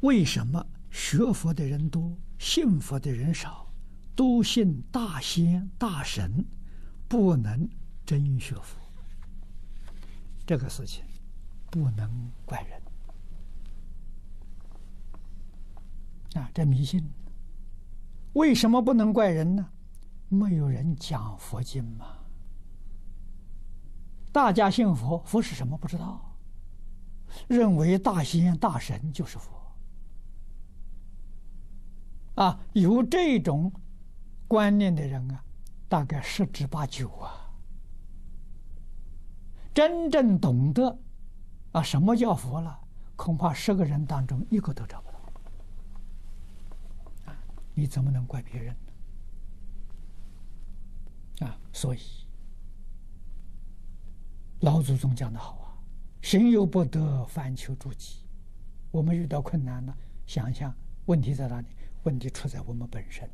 为什么学佛的人多，信佛的人少？都信大仙大神，不能真学佛。这个事情不能怪人啊！这迷信，为什么不能怪人呢？没有人讲佛经嘛。大家信佛，佛是什么不知道，认为大仙大神就是佛。啊，有这种观念的人啊，大概十之八九啊。真正懂得啊什么叫佛了，恐怕十个人当中一个都找不到。啊，你怎么能怪别人呢？啊，所以老祖宗讲的好啊，“行有不得，反求诸己。”我们遇到困难了，想想问题在哪里？问题出在我们本身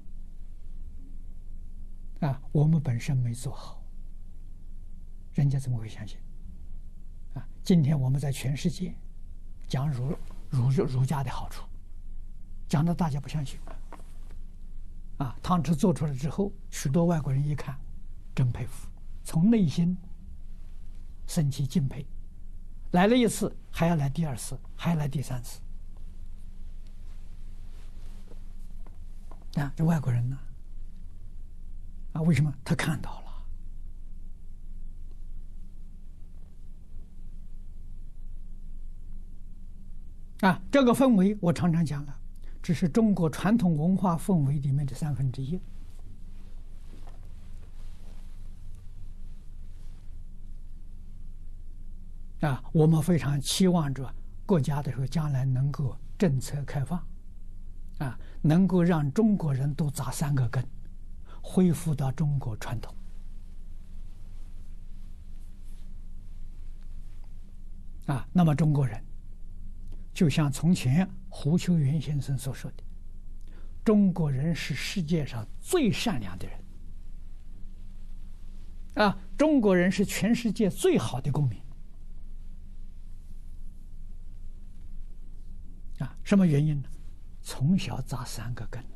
啊，我们本身没做好，人家怎么会相信？啊，今天我们在全世界讲儒儒儒家的好处，讲的大家不相信啊。汤匙做出来之后，许多外国人一看，真佩服，从内心生起敬佩，来了一次还要来第二次，还要来第三次。啊，这外国人呢？啊，为什么他看到了？啊，这个氛围我常常讲了，只是中国传统文化氛围里面的三分之一。啊，我们非常期望着国家的时候将来能够政策开放。啊，能够让中国人都扎三个根，恢复到中国传统。啊，那么中国人，就像从前胡秋原先生所说的，中国人是世界上最善良的人。啊，中国人是全世界最好的公民。啊，什么原因呢？从小扎三个根。